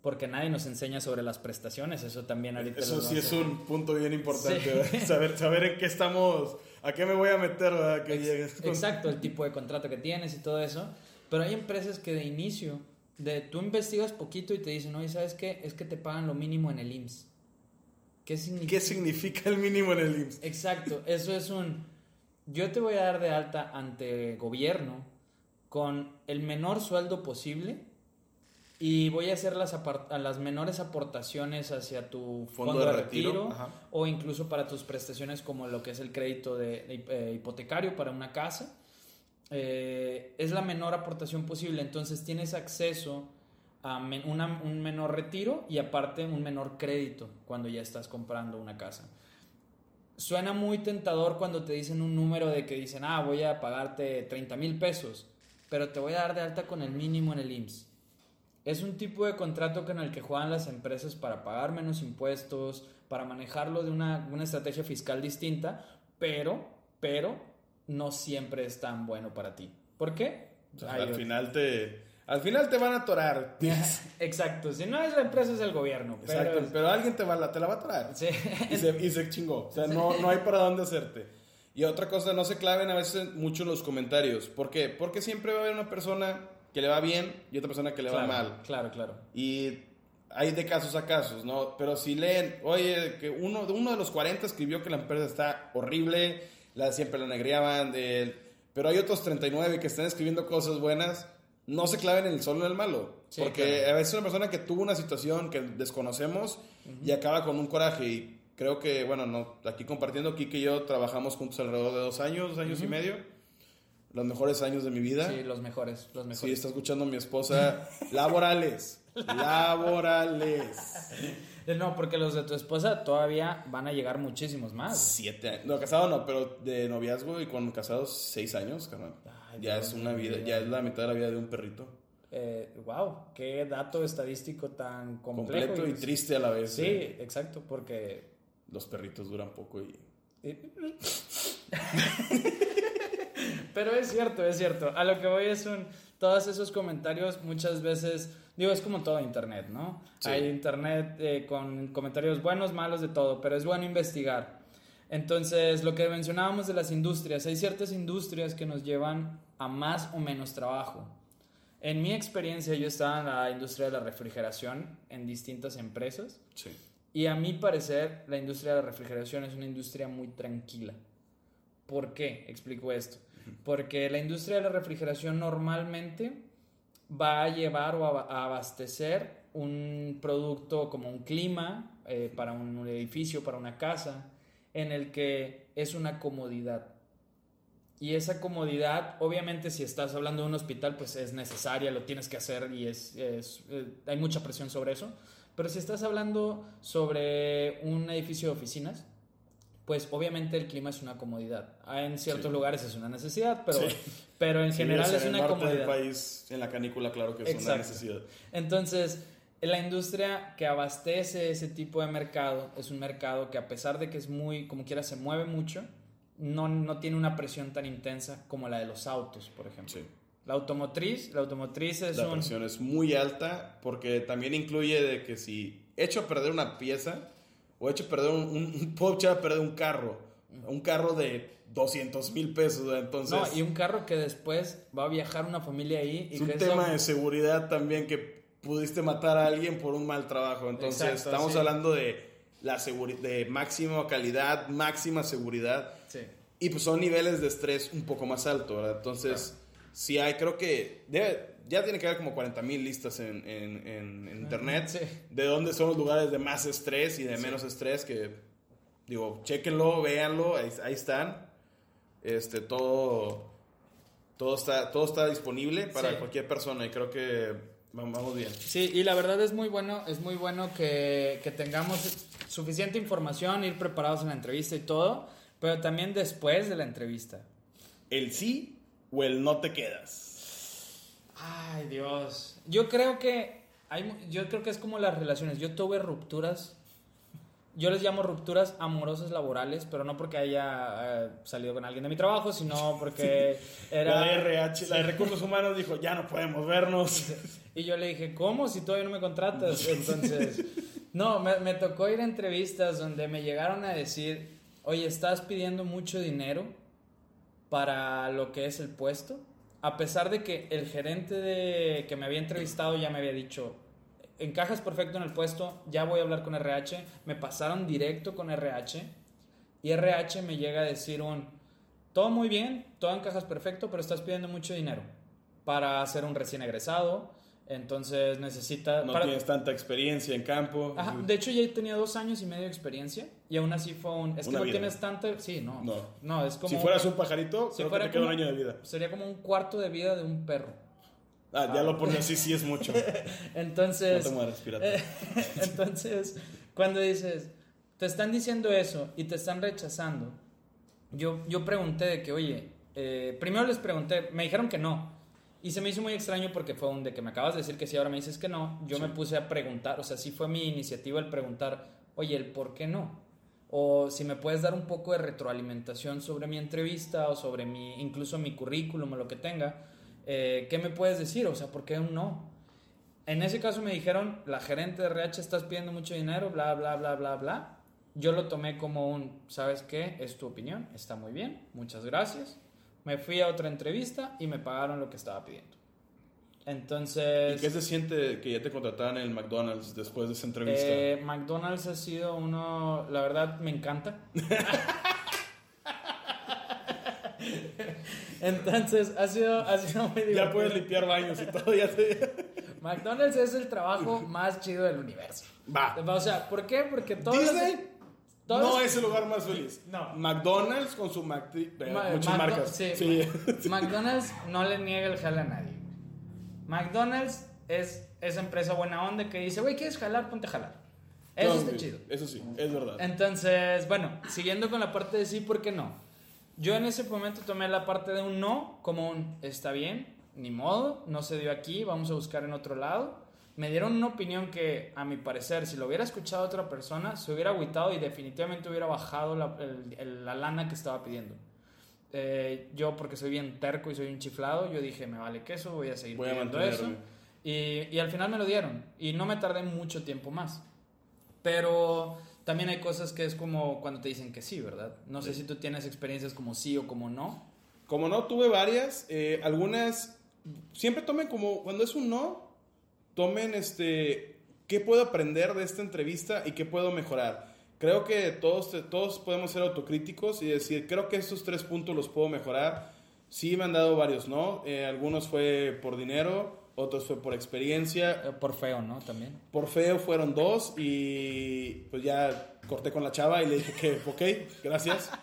B: porque nadie nos enseña sobre las prestaciones, eso también ahorita...
D: Eso sí es
B: a-
D: un punto bien importante,
B: Sí.
D: Saber, saber en qué estamos, a qué me voy a meter, ¿verdad? Que llegues con-
B: Exacto, el tipo de contrato que tienes y todo eso. Pero hay empresas que de inicio, de, tú investigas poquito y te dicen, oye, ¿sabes qué? Es que te pagan lo mínimo en el IMSS. ¿Qué significa?
D: ¿Qué significa el mínimo en el IMSS?
B: Exacto, eso es un... Yo te voy a dar de alta ante gobierno con el menor sueldo posible y voy a hacer las, a las menores aportaciones hacia tu fondo, de, retiro,
D: Ajá.
B: o incluso para tus prestaciones como lo que es el crédito de, de, eh, hipotecario para una casa. Eh, es la menor aportación posible, entonces tienes acceso a men- una- un menor retiro y aparte un menor crédito cuando ya estás comprando una casa. Suena muy tentador cuando te dicen un número de que dicen, ah, voy a pagarte 30 mil pesos, pero te voy a dar de alta con el mínimo en el IMSS. Es un tipo de contrato con el que juegan las empresas para pagar menos impuestos, para manejarlo de una, una estrategia fiscal distinta, pero, pero no siempre es tan bueno para ti. ¿Por qué?
D: O sea,
B: Hay
D: al
B: otro.
D: final te, al final te van a atorar.
B: Exacto, si no es la empresa es el gobierno. Pero,
D: Exacto, pero alguien te, va, te la va a atorar.
B: Sí.
D: Y se, y se chingó. O sea, no, no hay para dónde hacerte. Y otra cosa, no se claven a veces mucho en los comentarios. ¿Por qué? Porque siempre va a haber una persona que le va bien y otra persona que le va mal.
B: Claro, claro.
D: Y hay de casos a casos, ¿no? Pero si leen, oye, que uno, uno de los 40 escribió que la empresa está horrible, la, siempre la negriaban, de- pero hay otros 39 que están escribiendo cosas buenas, no se claven en el solo en el malo.
B: Sí,
D: porque
B: claro.
D: a veces una persona que tuvo una situación que desconocemos y acaba con un coraje. Y creo que, bueno, no, aquí compartiendo, Kike y yo trabajamos juntos alrededor de dos años, dos años y medio. Los mejores años de mi vida.
B: Sí, los mejores, los
D: Sí,
B: mejores.
D: está escuchando mi esposa. Laborales. Laborales.
B: No, porque los de tu esposa todavía van a llegar muchísimos más.
D: Siete años. No, casado no, pero de noviazgo y con casados seis años, carnal.
B: Ay,
D: Ya es una vida, ya es la mitad de la vida de un perrito.
B: Eh, wow, qué dato estadístico tan complejo.
D: Completo y triste a la vez.
B: Sí,
D: eh.
B: exacto, porque...
D: Los perritos duran poco y...
B: Pero es cierto, es cierto. A lo que voy es un... Todos esos comentarios muchas veces... Digo, es como todo Internet, ¿no?
D: Sí.
B: Hay Internet eh, con comentarios buenos, malos, de todo, pero es bueno investigar. Entonces, lo que mencionábamos de las industrias, hay ciertas industrias que nos llevan a más o menos trabajo. En mi experiencia, yo estaba en la industria de la refrigeración en distintas empresas
D: Sí.
B: y a mi parecer la industria de la refrigeración es una industria muy tranquila. ¿Por qué? Explico esto. Porque la industria de la refrigeración normalmente va a llevar o a abastecer un producto como un clima eh, para un edificio, para una casa, en el que es una comodidad. Y esa comodidad, obviamente si estás hablando de un hospital, pues es necesaria, lo tienes que hacer y es, es, eh, hay mucha presión sobre eso. Pero si estás hablando sobre un edificio de oficinas, pues obviamente el clima es una comodidad. Ah, En ciertos
D: Sí.
B: lugares es una necesidad, pero,
D: Sí.
B: pero en general
D: vives
B: es
D: en el
B: una
D: norte del
B: comodidad.
D: país, en la canícula, claro que es una
B: Exacto.
D: necesidad.
B: Entonces, la industria que abastece ese tipo de mercado es un mercado que a pesar de que es muy, como quiera, se mueve mucho, no, no tiene una presión tan intensa como la de los autos, por ejemplo.
D: Sí.
B: La automotriz, la automotriz es
D: La
B: un...
D: presión es muy alta porque también incluye de que si echo a perder una pieza o echo a perder un, un- puedo echar a perder un carro, un carro de 200 mil pesos, entonces
B: No, y un carro que después va a viajar una familia ahí. Y
D: es un tema
B: eso-
D: de seguridad también que pudiste matar a alguien por un mal trabajo, entonces
B: Exacto,
D: estamos
B: sí.
D: hablando de la de máxima calidad, máxima seguridad
B: Sí.
D: y pues son niveles de estrés un poco más alto, ¿verdad? Entonces, sí hay, creo que debe- ya tiene que haber como 40 mil listas en, en- en- en internet
B: Sí.
D: de dónde son los lugares de más estrés y de menos estrés que, digo, chéquenlo, véanlo, ahí, ahí están. Este, todo, todo, está, todo está disponible para
B: Sí.
D: cualquier persona y creo que vamos bien.
B: Sí, y la verdad es muy bueno, es muy bueno que, que tengamos suficiente información, ir preparados en la entrevista y todo, pero también después de la entrevista.
D: El sí o el no te quedas.
B: Ay, Dios. Yo creo que hay, yo creo que es como las relaciones. Yo tuve rupturas. Yo les llamo rupturas amorosas laborales, pero no porque haya eh, salido con alguien de mi trabajo, sino porque era
D: La RH, la de recursos humanos dijo, ya no podemos vernos.
B: Y yo le dije, ¿cómo? Si todavía no me contratas. Entonces, no, me, me tocó ir a entrevistas donde me llegaron a decir, oye, estás pidiendo mucho dinero para lo que es el puesto. A pesar de que el gerente que me había entrevistado ya me había dicho, encajas perfecto en el puesto, ya voy a hablar con RH. Me pasaron directo con RH y RH me llega a decir un, todo muy bien, todo encajas perfecto, pero estás pidiendo mucho dinero para ser un recién egresado. Entonces necesita...
D: No
B: para-
D: tienes tanta experiencia en campo.
B: Ajá, de hecho ya tenía dos años y medio de experiencia y aún así fue un... Es que no tienes tanta... Sí, no.
D: No.
B: No, es como...
D: si fueras un pajarito,
B: si
D: creo
B: fuera
D: que te queda un
B: como-
D: año de vida.
B: Sería como un cuarto de vida de un perro.
D: Ah, ya lo pones así, sí es mucho. No
B: Entonces...
D: te mueres, pirata.
B: Eh, Entonces, cuando dices, te están diciendo eso y te están rechazando, yo, yo pregunté de que, oye, eh, primero les pregunté, me dijeron que no. Y se me hizo muy extraño porque fue un de que me acabas de decir que sí, ahora me dices que no. Yo me puse a preguntar, o sea, sí fue mi iniciativa el preguntar, oye, el por qué no. O si me puedes dar un poco de retroalimentación sobre mi entrevista o sobre mi, incluso mi currículum o lo que tenga. eh, ¿Qué me puedes decir? O sea, ¿por qué un no? En ese caso me dijeron, la gerente de RH estás pidiendo mucho dinero, bla, bla, bla, bla, bla. Yo lo tomé como un, ¿sabes qué? Es tu opinión, está muy bien, muchas gracias. Me fui a otra entrevista y me pagaron lo que estaba pidiendo. Entonces,
D: ¿Y qué se siente que ya te contrataran en el McDonald's después de esa entrevista?
B: eh, McDonald's ha sido uno, la verdad me encanta. Entonces, ha sido, ha sido muy divertido.
D: ya puedes limpiar baños y todo. Ya te...
B: McDonald's es el trabajo más chido del universo.
D: Va.
B: O sea, ¿por qué? Porque todos los-
D: Disney
B: todos-
D: no es el lugar más feliz.
B: No.
D: McDonald's con su Mac... eh, muchas
B: Macdo-
D: marcas.
B: sí,
D: Sí.
B: McDonald's no le niega el jale a nadie. McDonald's es esa empresa buena onda que dice, güey, ¿quieres jalar? Ponte a jalar. Eso
D: No,
B: está chido.
D: Eso sí, es verdad.
B: Entonces, bueno, siguiendo con la parte de sí, ¿por qué no? Yo en ese momento tomé la parte de un no como un está bien, ni modo, no se dio aquí, vamos a buscar en otro lado. Me dieron una opinión que, a mi parecer, si lo hubiera escuchado otra persona, se hubiera agüitado y definitivamente hubiera bajado la, el- el- la lana que estaba pidiendo. Eh, yo, porque soy bien terco y soy un chiflado, yo dije, me vale queso, voy a seguir
D: Voy a
B: eso. Y, y al final me lo dieron. Y no me tardé mucho tiempo más. Pero también hay cosas que es como cuando te dicen que sí, ¿verdad? No sé si tú tienes experiencias como sí o como no.
D: Como no, tuve varias. eh, algunas, siempre tomen como, cuando es un no, tomen este, ¿qué puedo aprender de esta entrevista y qué puedo mejorar? Creo que todos, todos podemos ser autocríticos y decir, creo que estos tres puntos los puedo mejorar. Sí me han dado varios no. Eh, algunos fue por dinero, otros fue por experiencia.
B: Eh, Por feo, ¿no? También.
D: Por feo fueron dos y pues ya corté con la chava y le dije que, ok, gracias.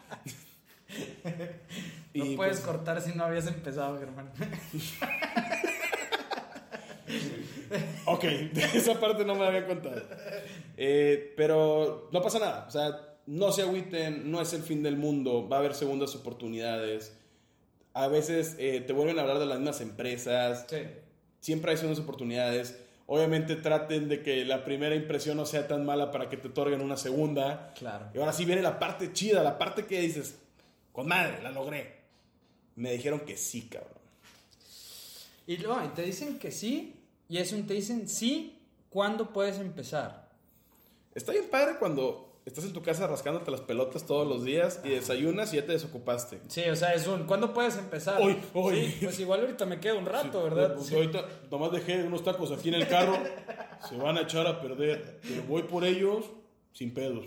B: No
D: Y,
B: puedes
D: pues,
B: cortar si no habías empezado, Germán.
D: Ok, esa parte no me la había contado. Eh, pero no pasa nada. O sea, no se agüiten, no es el fin del mundo, va a haber segundas oportunidades. A veces eh, te vuelven a hablar de las mismas empresas,
B: Sí.
D: siempre hay segundas oportunidades. Obviamente traten de que la primera impresión no sea tan mala para que te otorguen una segunda.
B: Claro.
D: Y ahora sí viene la parte chida, la parte que dices, con madre, la logré. Me dijeron que sí, cabrón.
B: Y luego y te dicen que sí, y es un te dicen sí, ¿cuándo puedes empezar?
D: Está bien padre cuando estás en tu casa rascándote las pelotas todos los días y desayunas y ya te desocupaste.
B: Sí, o sea, es un ¿cuándo puedes empezar?
D: Hoy, hoy.
B: Sí, pues igual ahorita me quedo un rato, ¿verdad?
D: Pues
B: Sí.
D: ahorita nomás dejé unos tacos aquí en el carro, se van a echar a perder. Pero voy por ellos sin pedos.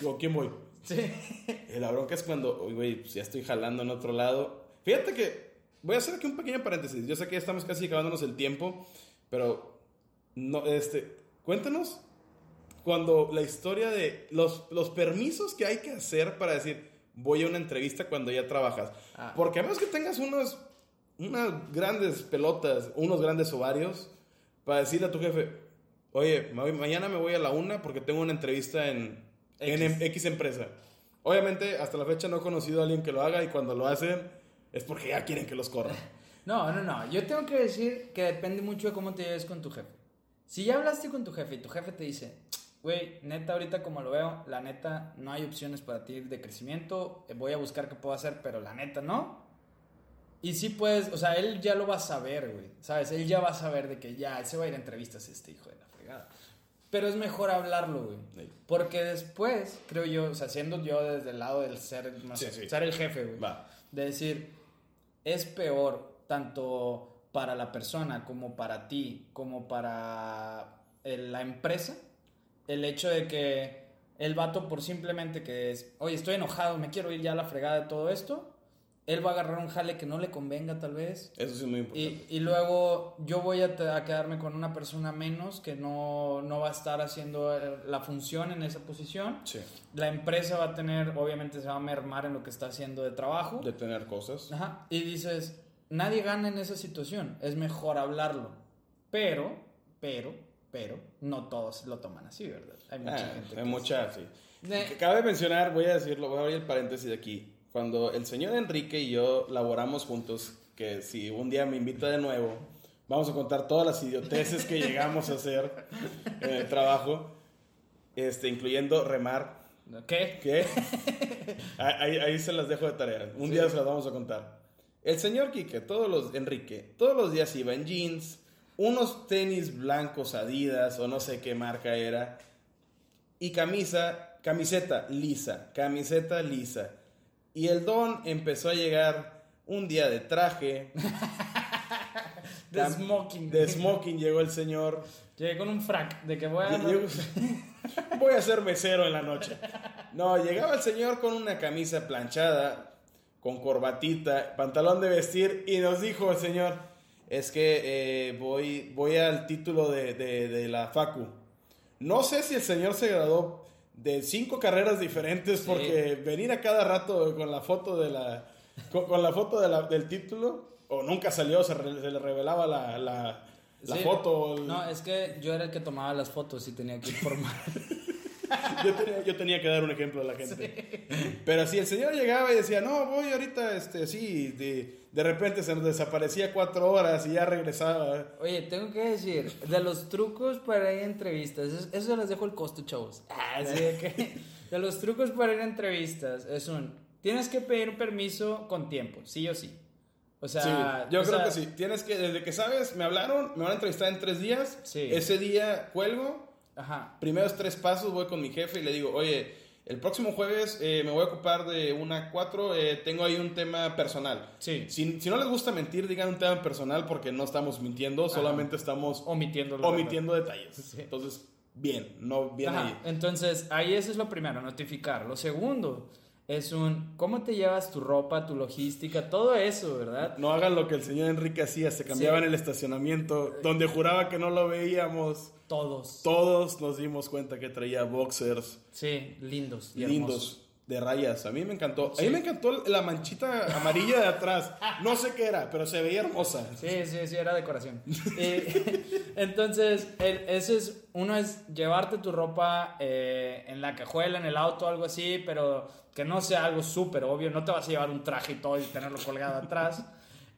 D: Digo, ¿quién voy?
B: Sí.
D: Eh, La bronca es cuando, uy, güey, pues ya estoy jalando en otro lado. Fíjate que voy a hacer aquí un pequeño paréntesis. Yo sé que ya estamos casi acabándonos el tiempo, pero no, este, cuéntanos cuando la historia de los, los permisos que hay que hacer para decir voy a una entrevista cuando ya trabajas.
B: Ah.
D: Porque a menos que tengas unos, unas grandes pelotas, unos grandes ovarios, para decirle a tu jefe, oye, ma- mañana me voy a la una porque tengo una entrevista en, en em- X empresa. Obviamente, hasta la fecha no he conocido a alguien que lo haga y cuando lo hacen es porque ya quieren que los corran.
B: No, no, no. Yo tengo que decir que depende mucho de cómo te lleves con tu jefe. Si ya hablaste con tu jefe y tu jefe te dice, güey, neta, ahorita como lo veo, la neta, no hay opciones para ti de crecimiento, voy a buscar qué puedo hacer, pero la neta no. Y sí puedes, o sea, él ya lo va a saber, güey, ¿sabes? Él ya va a saber de que ya, él se va a ir a entrevistas este hijo de la fregada. Pero es mejor hablarlo, güey.
D: Sí.
B: Porque después, creo yo, o sea, siendo yo desde el lado del ser, no
D: Sí,
B: sé,
D: sí.
B: ser el jefe, güey
D: Va.
B: de decir, es peor tanto para la persona como para ti, como para el- la empresa, el hecho de que el vato por simplemente que es, oye, estoy enojado, me quiero ir ya a la fregada de todo esto, él va a agarrar un jale que no le convenga tal vez.
D: Eso sí es muy importante.
B: Y, y luego yo voy a, quedarme con una persona menos que no, no va a estar haciendo eh, la función en esa posición.
D: Sí.
B: La empresa va a tener, obviamente se va a mermar en lo que está haciendo de trabajo.
D: De tener cosas.
B: Ajá. Y dices, nadie gana en esa situación, es mejor hablarlo. Pero, pero, pero, no todos lo toman así, ¿verdad? Hay mucha
D: Ah,
B: gente.
D: hay
B: que-
D: mucha, sí.
B: De-
D: Cabe mencionar, voy a decirlo, voy a abrir el paréntesis aquí. Cuando el señor Enrique y yo laboramos juntos, que si un día me invita de nuevo, vamos a contar todas las idioteces que llegamos a hacer en el trabajo, este, incluyendo remar,
B: ¿Qué?
D: que ahí, ahí se las dejo de tarea. Un día se las vamos a contar. El señor Quique, todos los, Enrique, todos los días iba en jeans, unos tenis blancos Adidas o no sé qué marca era, y camisa, camiseta lisa, camiseta lisa. Y el don empezó a llegar un día de traje,
B: De
D: cam-
B: smoking.
D: de smoking llegó el señor.
B: Llegué con un frac de que voy a...
D: Voy a ser mesero en la noche. No, llegaba el señor con una camisa planchada, con corbatita, pantalón de vestir, y nos dijo el señor, es que eh, voy, voy al título de, de- de la Facu. No sé si el señor se graduó de cinco carreras diferentes, porque venir a cada rato con la foto de la, con, con la foto de la- del título, o nunca salió, se, re- se le revelaba la, la, la
B: Sí.
D: foto. el-
B: No, es que yo era el que tomaba las fotos y tenía que informar.
D: Yo tenía, yo tenía que dar un ejemplo a la gente. Pero si el señor llegaba y decía, no, voy ahorita, este, sí, de, de repente se nos desaparecía cuatro horas y ya regresaba.
B: Oye, tengo que decir, de los trucos para ir a entrevistas, eso, eso les dejo el costo, chavos. Ah, sí, de que- de los trucos para ir a entrevistas es un, tienes que pedir un permiso con tiempo, sí o sí. O sea,
D: Sí, yo
B: o
D: creo
B: sea,
D: que sí. Tienes que, desde que sabes, me hablaron, me van a entrevistar en tres días.
B: Sí.
D: Ese día cuelgo,
B: Ajá.
D: primeros tres pasos, voy con mi jefe y le digo, oye, el próximo jueves eh, me voy a ocupar de una a cuatro, eh, tengo ahí un tema personal.
B: Sí.
D: Si, si no les gusta mentir, digan un tema personal porque no estamos mintiendo, solamente estamos
B: Omitiendo
D: omitiendo detalles. Entonces, bien, no bien
B: Ajá,
D: ahí.
B: Entonces, ahí eso es lo primero, notificar. Lo segundo es un, ¿cómo te llevas tu ropa, tu logística, todo eso, verdad?
D: No hagan lo que el señor Enrique hacía, se cambiaba
B: Sí.
D: en el estacionamiento, donde juraba que no lo veíamos.
B: Todos.
D: Todos nos dimos cuenta que traía boxers
B: Sí, lindos y
D: lindos.
B: hermosos.
D: De rayas. A mí me encantó. A mí me encantó la manchita amarilla de atrás. No sé qué era, pero se veía hermosa.
B: Sí, sí, sí, era decoración. Y, entonces, el- ese es, uno es llevarte tu ropa eh, en la cajuela, en el auto, algo así, pero que no sea algo súper obvio. No te vas a llevar un traje y todo y tenerlo colgado atrás.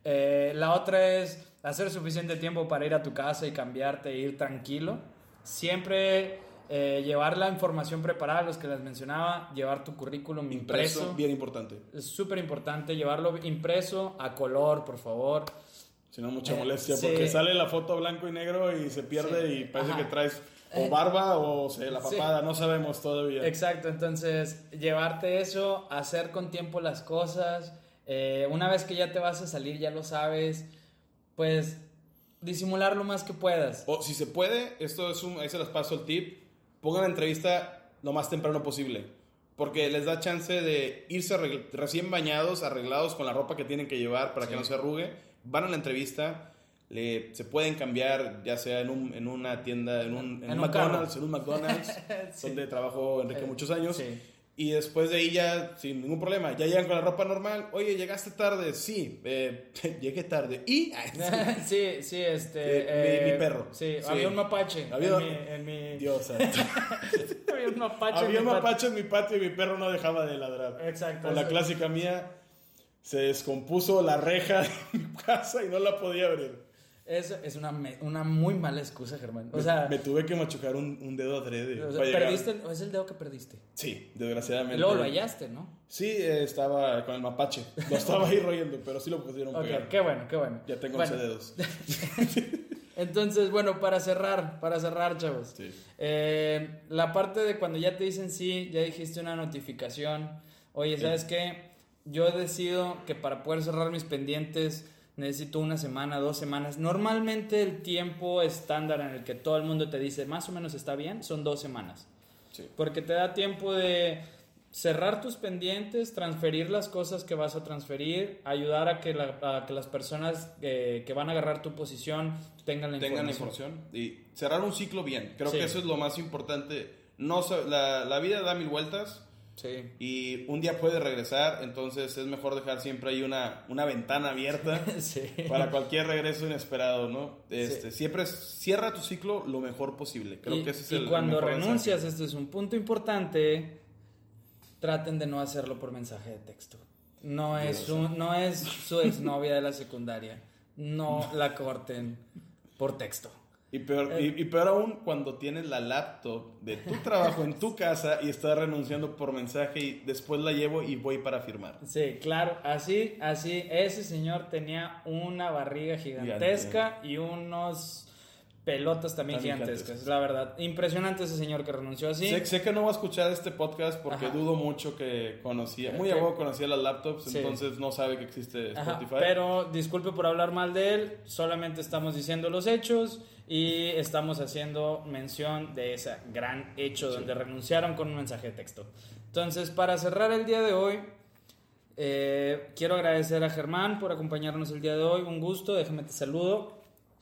B: Eh, la otra es hacer suficiente tiempo para ir a tu casa y cambiarte e ir tranquilo. Siempre eh, llevar la información preparada, los que les mencionaba, llevar tu currículum
D: Impreso,
B: impreso.
D: bien importante.
B: Es súper importante llevarlo impreso a color, por favor.
D: Si no, mucha
B: Eh,
D: molestia,
B: sí.
D: porque sale la foto blanco y negro y se pierde
B: Sí.
D: y parece
B: Ajá.
D: que traes o barba o se, la
B: Sí.
D: papada, no sabemos todavía.
B: Exacto, entonces llevarte eso, hacer con tiempo las cosas, eh, una vez que ya te vas a salir, ya lo sabes, pues disimular lo más que puedas.
D: O si se puede, esto es un, ahí se les paso el tip, pongan la entrevista lo más temprano posible, porque les da chance de irse recién bañados, arreglados con la ropa que tienen que llevar para que no se arrugue, van a la entrevista, le, se pueden cambiar ya sea en, un, en una tienda, en un, en
B: En
D: un
B: un
D: McDonald's, en un McDonald's,
B: Sí.
D: donde trabajó Enrique muchos años.
B: sí.
D: Y después de ahí ya, sin ningún problema, ya llegan con la ropa normal. Oye, llegaste tarde. Sí, eh, llegué tarde. Y...
B: sí, sí, este...
D: Eh, mi- mi perro.
B: Sí,
D: Sí.
B: había un mapache.
D: Había-
B: En mi, en mi-
D: Dios
B: había un mapache. en
D: Había
B: mi
D: un
B: patio.
D: mapache en mi patio y mi perro no dejaba de ladrar.
B: Exacto,
D: Con la clásica mía, se descompuso la reja de mi casa y no la podía abrir.
B: Es, es una, me- una muy mala excusa, Germán. O sea,
D: me tuve que machucar un, un dedo adrede.
B: o sea, perdiste, el- es el dedo que perdiste.
D: Sí, desgraciadamente.
B: luego lo hallaste, ¿no?
D: Sí, eh, estaba con el mapache. Lo estaba ahí royendo, pero sí lo pudieron
B: Ok,
D: pegar.
B: qué bueno, qué bueno.
D: Ya tengo
B: Bueno,
D: 11 dedos.
B: Entonces, bueno, para cerrar, para cerrar, chavos.
D: Sí.
B: Eh, la parte de cuando ya te dicen sí, ya dijiste una notificación. Oye, ¿sabes qué? Yo decido que para poder cerrar mis pendientes necesito una semana, dos semanas. Normalmente el tiempo estándar en el que todo el mundo te dice más o menos está bien son dos semanas.
D: Sí.
B: Porque te da tiempo de cerrar tus pendientes, transferir las cosas que vas a transferir, ayudar a que, la- a que las personas eh, que van a agarrar tu posición tengan la
D: tengan la
B: información.
D: y cerrar un ciclo bien. Creo
B: Sí.
D: que eso es lo más importante. No, la vida da mil vueltas
B: Sí.
D: y un día puede regresar, entonces es mejor dejar siempre ahí una, una ventana abierta
B: Sí.
D: para cualquier regreso inesperado, ¿no? Este, Siempre cierra tu ciclo lo mejor posible. Creo
B: y,
D: que ese es
B: y
D: el, el
B: cuando
D: mejor
B: renuncias,
D: mensaje.
B: este es un punto importante, traten de no hacerlo por mensaje de texto. No es, un, no es su exnovia de la secundaria. No la corten por texto.
D: Y peor,
B: Eh.
D: y, y peor aún cuando tienes la laptop de tu trabajo en tu casa y estás renunciando por mensaje y después la llevo y voy para firmar.
B: Sí, claro, así, así, ese señor tenía una barriga gigantesca y unos pelotas también
D: También
B: gigantescas, la verdad. Impresionante ese señor que renunció así.
D: Sé, sé que no va a escuchar este podcast porque
B: Ajá.
D: dudo mucho que conocía, muy a huevo conocía las laptops,
B: Sí.
D: entonces no sabe que existe
B: Ajá,
D: Spotify.
B: pero disculpe por hablar mal de él, solamente estamos diciendo los hechos y estamos haciendo mención de ese gran hecho donde renunciaron con un mensaje de texto. Entonces, para cerrar el día de hoy, eh, quiero agradecer a Germán por acompañarnos el día de hoy, un gusto, déjame te saludo.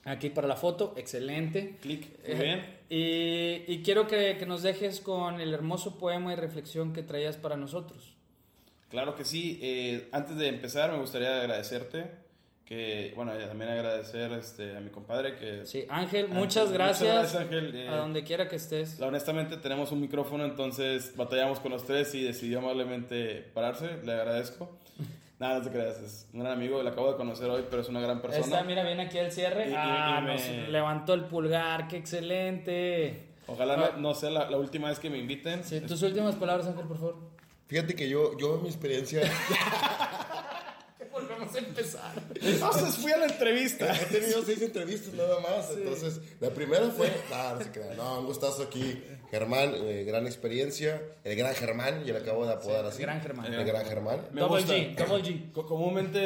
B: Aquí para la foto, excelente.
D: Clic, muy
B: Eh,
D: bien.
B: Y, y quiero que, que nos dejes con el hermoso poema y reflexión que traías para nosotros.
D: Claro que sí. Eh, antes de empezar, me gustaría agradecerte. Que, bueno, y también agradecer este, a mi compadre que.
B: Sí, Ángel,
D: Ángel,
B: muchas
D: muchas
B: gracias.
D: gracias, Ángel. Eh,
B: a donde quiera que estés.
D: Honestamente, tenemos un micrófono, entonces batallamos con los tres y decidió amablemente pararse. Le agradezco. Nada, no te creas. Es un gran amigo. Lo acabo de conocer hoy, pero es una gran persona.
B: Está, mira, viene aquí el cierre.
D: Y-
B: ah,
D: y me-
B: nos levantó el pulgar, qué excelente.
D: Ojalá no, no sea la, la última vez que me inviten.
B: Sí, tus últimas palabras, Ángel, por favor.
A: Fíjate que yo, yo en mi experiencia
B: Empezar.
D: Entonces fui a la entrevista.
A: he tenido seis entrevistas nada más. Entonces, la primera fue, no, no se crean, no, un gustazo aquí. Germán, eh, gran experiencia. El gran Germán, yo le acabo de apodar
B: Sí,
A: así.
B: gran Germán.
A: El gran Germán.
D: Me
B: double
D: gusta.
B: G, double G.
D: Co- Comúnmente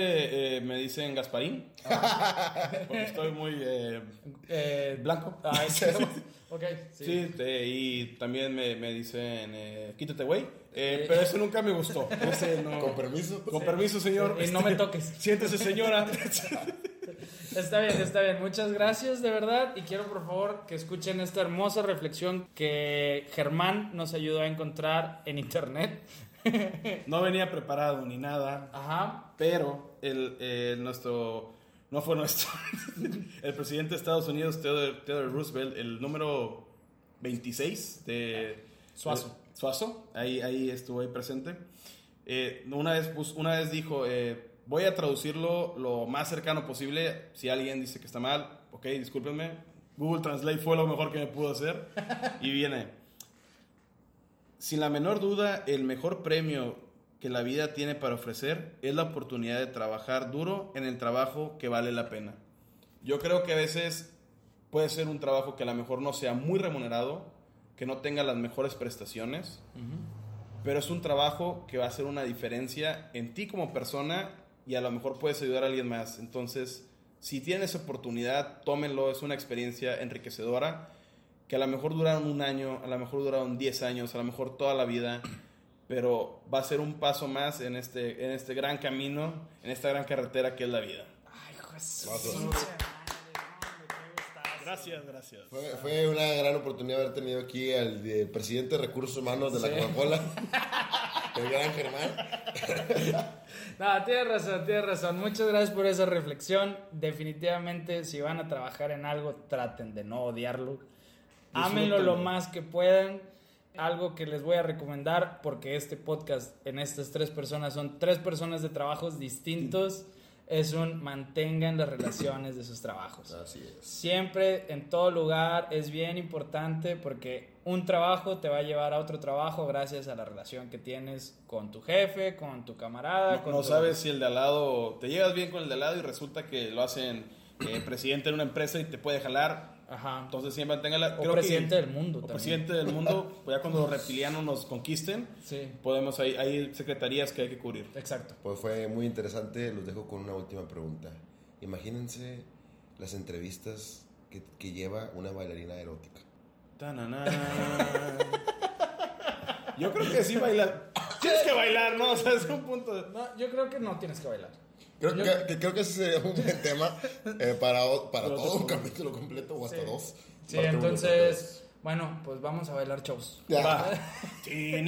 D: eh, me dicen Gasparín. Porque estoy muy eh,
B: Eh,
D: blanco.
B: ay, ok, sí.
D: Sí, te- y también me, me dicen eh, quítate, güey. Eh, pero eso nunca me gustó. Ese no-
A: Con permiso.
D: Con permiso, señor.
B: Y no me toques.
D: Siéntese, señora.
B: Está bien, está bien. Muchas gracias, de verdad. Y quiero, por favor, que escuchen esta hermosa reflexión que Germán nos ayudó a encontrar en internet.
D: No venía preparado ni nada.
B: Ajá.
D: Pero el, el nuestro, no fue nuestro, el presidente de Estados Unidos, Theodore, Theodore Roosevelt, el número 26 de
B: Suazo.
D: de- Suazo, ahí, ahí estuvo ahí presente. Eh, una, vez, una vez dijo, eh, voy a traducirlo lo más cercano posible. Si alguien dice que está mal, ok, discúlpenme. Google Translate fue lo mejor que me pudo hacer. Y viene, sin la menor duda, el mejor premio que la vida tiene para ofrecer es la oportunidad de trabajar duro en el trabajo que vale la pena. Yo creo que a veces puede ser un trabajo que a lo mejor no sea muy remunerado, que no tenga las mejores prestaciones, pero es un trabajo que va a hacer una diferencia en ti como persona y a lo mejor puedes ayudar a alguien más. Entonces, si tienes oportunidad, tómenlo, es una experiencia enriquecedora que a lo mejor duraron un año, a lo mejor duraron 10 años, a lo mejor toda la vida, pero va a ser un paso más en este, en este gran camino, en esta gran carretera que es la vida.
B: Ay, gustazo.
D: Gracias, gracias.
A: Fue, fue una gran oportunidad haber tenido aquí al de- presidente de recursos humanos de la
B: Sí.
A: Coca-Cola, el gran Germán.
B: No, tienes razón, tienes razón. Muchas gracias por esa reflexión. Definitivamente, si van a trabajar en algo, traten de no odiarlo. Ámenlo lo más que puedan. Algo que les voy a recomendar, porque este podcast en estas tres personas son tres personas de trabajos distintos, es un mantengan las relaciones de sus trabajos.
A: Así es.
B: Siempre, en todo lugar, es bien importante porque un trabajo te va a llevar a otro trabajo gracias a la relación que tienes con tu jefe, con tu camarada.
D: No,
B: con
D: no
B: tu-
D: sabes si el de al lado, te llevas bien con el de al lado y resulta que lo hacen eh, presidente de una empresa y te puede jalar.
B: Ajá.
D: Entonces siempre tenga la...
B: O presidente del mundo
D: O
B: también.
D: presidente del mundo, pues ya cuando los reptilianos nos conquisten,
B: Sí,
D: podemos, hay, hay secretarías que hay que cubrir.
B: exacto.
A: Pues fue muy interesante. Los dejo con una última pregunta. Imagínense las entrevistas que, que lleva una bailarina erótica.
D: Tanana. Yo creo que sí bailar. Tienes que bailar, ¿no? O sea, es un punto de...
B: No, yo creo que no tienes que bailar.
A: Creo,
B: Yo-
A: que, que- creo que ese sería un buen tema eh, para, para todo un capítulo completo o hasta
B: Sí.
A: dos.
B: Sí, entonces, bueno, pues vamos a bailar shows.
D: Va. Tin,